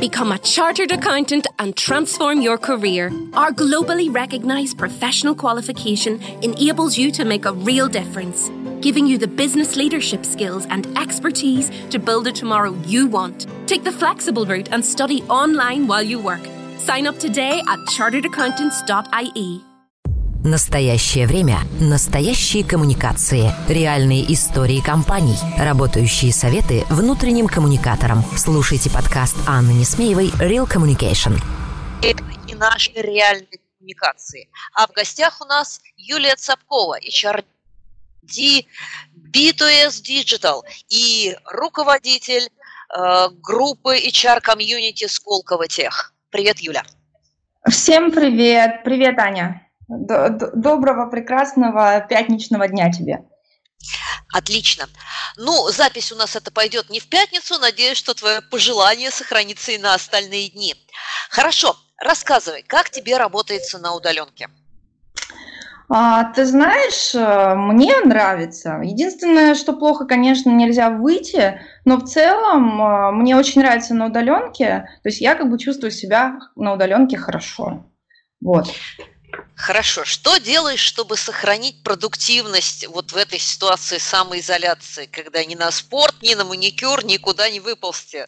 Become a chartered accountant and transform your career. Our globally recognized professional qualification enables you to make a real difference, giving you the business leadership skills and expertise to build a tomorrow you want. Take the flexible route and study online while you work. Sign up today at charteredaccountants.ie. Настоящее время. Настоящие коммуникации. Реальные истории компаний. Работающие советы внутренним коммуникаторам. Слушайте подкаст Анны Несмеевой «Real Communication». И наши реальные коммуникации. А в гостях у нас Юлия Цапкова, HRD B2S Digital и руководитель э, группы HR Community Сколково Тех. Привет, Юля. Всем привет. Привет, Аня. Доброго, прекрасного пятничного дня тебе. Отлично. Ну, запись у нас это пойдет не в пятницу. Надеюсь, что твое пожелание сохранится и на остальные дни. Хорошо, рассказывай, как тебе работается на удаленке? А, ты знаешь, э, мне нравится. Единственное, что плохо, конечно, нельзя выйти, но в целом э, мне очень нравится на удаленке. То есть я как бы чувствую себя на удаленке хорошо. Вот. Хорошо. Что делаешь, чтобы сохранить продуктивность вот в этой ситуации самоизоляции, когда ни на спорт, ни на маникюр никуда не выползти?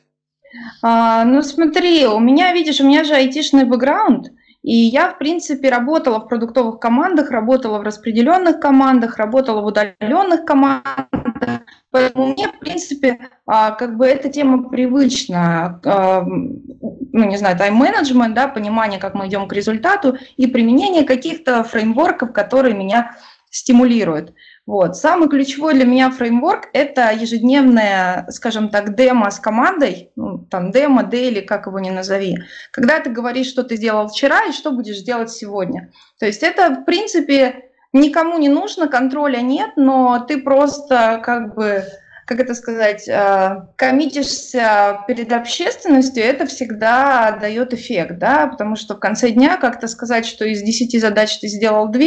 А, ну смотри, у меня, видишь, у меня же айтишный бэкграунд, и я, в принципе, работала в продуктовых командах, работала в распределенных командах, работала в удаленных командах. Поэтому мне, в принципе, а, как бы эта тема привычна. А, ну, не знаю, тайм-менеджмент, да, понимание, как мы идем к результату, и применение каких-то фреймворков, которые меня стимулируют. Вот. Самый ключевой для меня фреймворк – это ежедневная, скажем так, демо с командой, ну, там демо, дейли, как его ни назови, когда ты говоришь, что ты сделал вчера и что будешь делать сегодня. То есть это, в принципе, никому не нужно, контроля нет, но ты просто как бы как это сказать, э, коммитишься перед общественностью, это всегда дает эффект, да, потому что в конце дня как-то сказать, что из 10 задач ты сделал 2,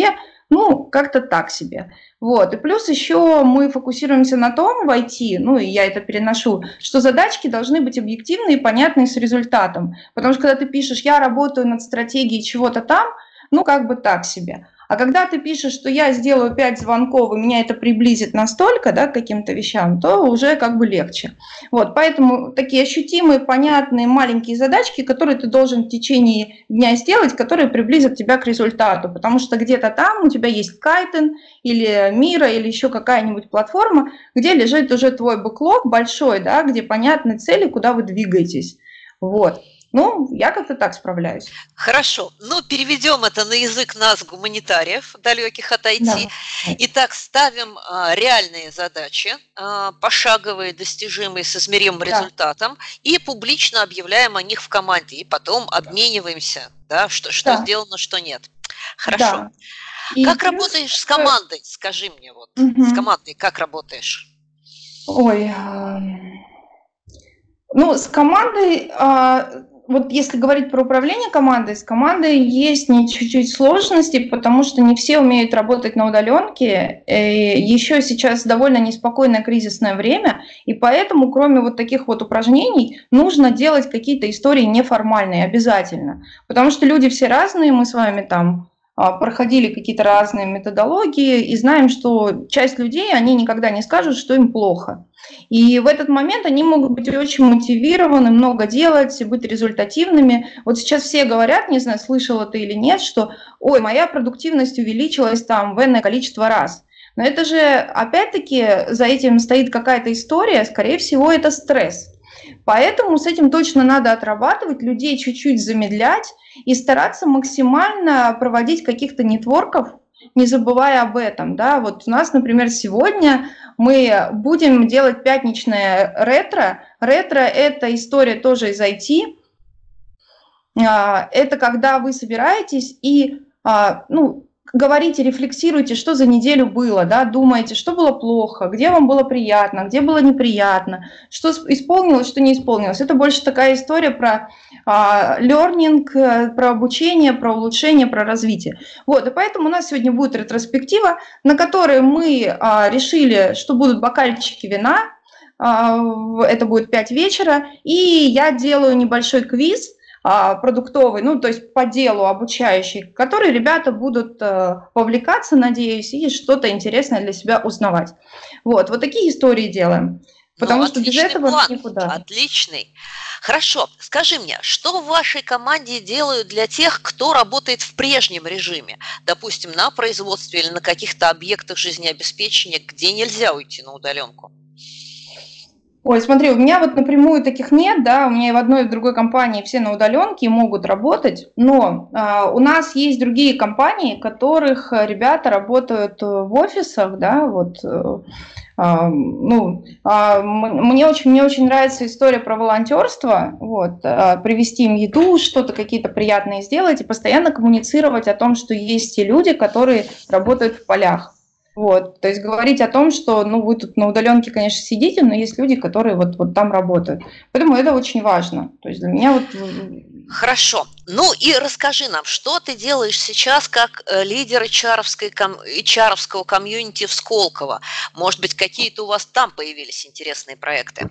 ну, как-то так себе. Вот. И плюс еще мы фокусируемся на том в IT, ну, и я это переношу, что задачки должны быть объективные и понятные с результатом. Потому что когда ты пишешь, я работаю над стратегией чего-то там, ну, как бы так себе. А когда ты пишешь, что я сделаю 5 звонков, и меня это приблизит настолько да, к каким-то вещам, то уже как бы легче. Вот, поэтому такие ощутимые, понятные, маленькие задачки, которые ты должен в течение дня сделать, которые приблизят тебя к результату. Потому что где-то там у тебя есть Кайтен или Мира или еще какая-нибудь платформа, где лежит уже твой бэклог большой, да, где понятны цели, куда вы двигаетесь. Вот. Ну, я как-то так справляюсь. Хорошо. Ну, переведем это на язык нас, гуманитариев, далеких от IT. Да. Итак, ставим а, реальные задачи, а, пошаговые, достижимые, с измеримым да. результатом, и публично объявляем о них в команде, и потом обмениваемся, да, что, что да. сделано, что нет. Хорошо. Да. как плюс... работаешь с командой? Скажи мне, вот, угу. с командой как работаешь? Ой, ну, с командой а, вот если говорить про управление командой, с командой есть не чуть-чуть сложности, потому что не все умеют работать на удаленке. И еще сейчас довольно неспокойное кризисное время, и поэтому, кроме вот таких вот упражнений, нужно делать какие-то истории неформальные обязательно. Потому что люди все разные, мы с вами там проходили какие-то разные методологии и знаем, что часть людей, они никогда не скажут, что им плохо. И в этот момент они могут быть очень мотивированы, много делать, быть результативными. Вот сейчас все говорят, не знаю, слышала ты или нет, что «Ой, моя продуктивность увеличилась там в энное количество раз». Но это же, опять-таки, за этим стоит какая-то история, скорее всего, это стресс. Поэтому с этим точно надо отрабатывать, людей чуть-чуть замедлять и стараться максимально проводить каких-то нетворков, не забывая об этом. Да? Вот у нас, например, сегодня мы будем делать пятничное ретро. Ретро – это история тоже из IT. А, это когда вы собираетесь и а, ну, говорите, рефлексируйте, что за неделю было, да, думаете, что было плохо, где вам было приятно, где было неприятно, что исполнилось, что не исполнилось. Это больше такая история про а, learning, э, про обучение, про улучшение, про развитие. Вот, и поэтому у нас сегодня будет ретроспектива, на которой мы а, решили, что будут бокальчики вина, это будет 5 вечера, и я делаю небольшой квиз продуктовый, ну, то есть по делу обучающий, который ребята будут вовлекаться, надеюсь, и что-то интересное для себя узнавать. Вот, вот такие истории делаем. Потому ну, что без этого план, никуда. Отличный. Хорошо, скажи мне, что в вашей команде делают для тех, кто работает в прежнем режиме, допустим, на производстве или на каких-то объектах жизнеобеспечения, где нельзя уйти на удаленку? Ой, смотри, у меня вот напрямую таких нет, да, у меня и в одной и в другой компании все на удаленке могут работать, но э, у нас есть другие компании, которых ребята работают в офисах, да, вот э, а, ну, а, мне очень, мне очень нравится история про волонтерство, вот, а, привезти им еду, что-то какие-то приятные сделать и постоянно коммуницировать о том, что есть те люди, которые работают в полях. Вот, то есть говорить о том, что, ну, вы тут на удаленке, конечно, сидите, но есть люди, которые вот, вот там работают. Поэтому это очень важно. То есть для меня вот... Хорошо. Ну и расскажи нам, что ты делаешь сейчас как э, лидер HR-овской, HR комьюнити в Сколково? Может быть, какие-то у вас там появились интересные проекты?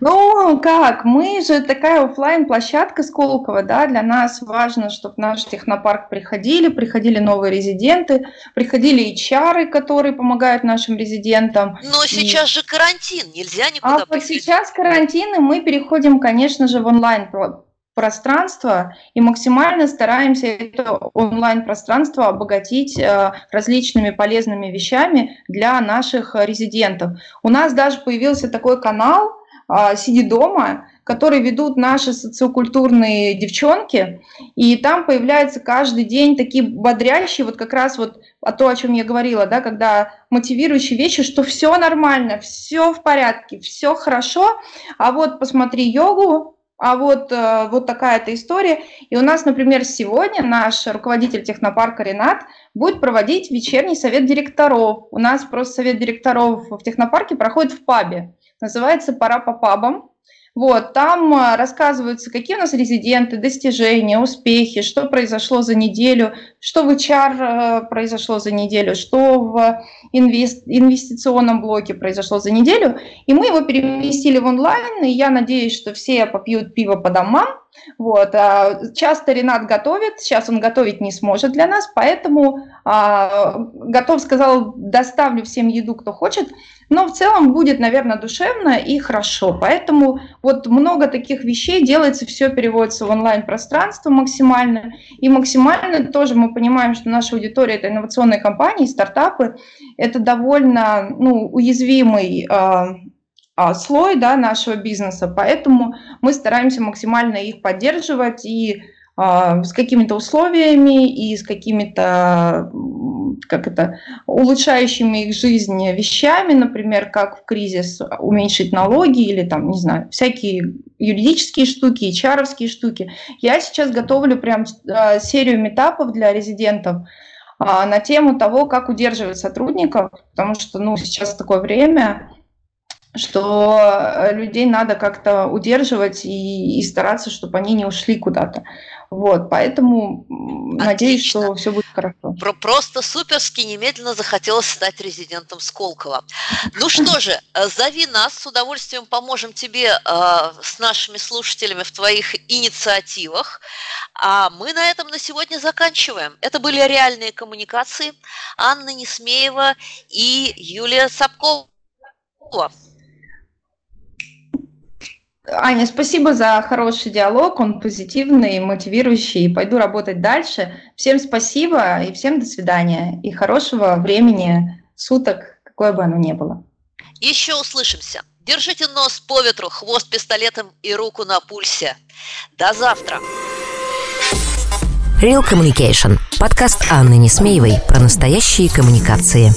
Ну, как, мы же такая офлайн площадка Сколково, да, для нас важно, чтобы в наш технопарк приходили, приходили новые резиденты, приходили HR, которые помогают нашим резидентам. Но и... сейчас же карантин, нельзя никуда А вот сейчас карантин, и мы переходим, конечно же, в онлайн пространство и максимально стараемся это онлайн-пространство обогатить э, различными полезными вещами для наших резидентов. У нас даже появился такой канал, «Сиди дома», который ведут наши социокультурные девчонки, и там появляются каждый день такие бодрящие, вот как раз вот о то, о чем я говорила, да, когда мотивирующие вещи, что все нормально, все в порядке, все хорошо, а вот посмотри йогу, а вот, э, вот такая-то история. И у нас, например, сегодня наш руководитель технопарка Ренат будет проводить вечерний совет директоров. У нас просто совет директоров в технопарке проходит в пабе называется «Пора по пабам». Вот, там а, рассказываются, какие у нас резиденты, достижения, успехи, что произошло за неделю, что в HR э, произошло за неделю, что в инвестиционном блоке произошло за неделю. И мы его переместили в онлайн, и я надеюсь, что все попьют пиво по домам. Вот. А часто Ренат готовит, сейчас он готовить не сможет для нас, поэтому а, готов, сказал, доставлю всем еду, кто хочет. Но в целом будет, наверное, душевно и хорошо. Поэтому вот много таких вещей делается, все переводится в онлайн-пространство максимально. И максимально тоже мы понимаем, что наша аудитория – это инновационные компании, стартапы. Это довольно ну, уязвимый э, слой да, нашего бизнеса, поэтому мы стараемся максимально их поддерживать и а, с какими-то условиями и с какими-то как это, улучшающими их жизнь вещами, например, как в кризис уменьшить налоги или там, не знаю, всякие юридические штуки, чаровские штуки. Я сейчас готовлю прям а, серию метапов для резидентов а, на тему того, как удерживать сотрудников, потому что ну, сейчас такое время, что людей надо как-то удерживать и, и стараться, чтобы они не ушли куда-то. Вот, поэтому Отлично. надеюсь, что все будет хорошо. Про просто суперски немедленно захотелось стать резидентом Сколково. Ну что же, э, зови нас, с удовольствием поможем тебе э, с нашими слушателями в твоих инициативах. А мы на этом на сегодня заканчиваем. Это были реальные коммуникации. Анна Несмеева и Юлия Сапкова. Аня, спасибо за хороший диалог, он позитивный, мотивирующий. Пойду работать дальше. Всем спасибо и всем до свидания. И хорошего времени суток, какое бы оно ни было. Еще услышимся. Держите нос по ветру, хвост пистолетом и руку на пульсе. До завтра. Real Communication. Подкаст Анны Несмеевой про настоящие коммуникации.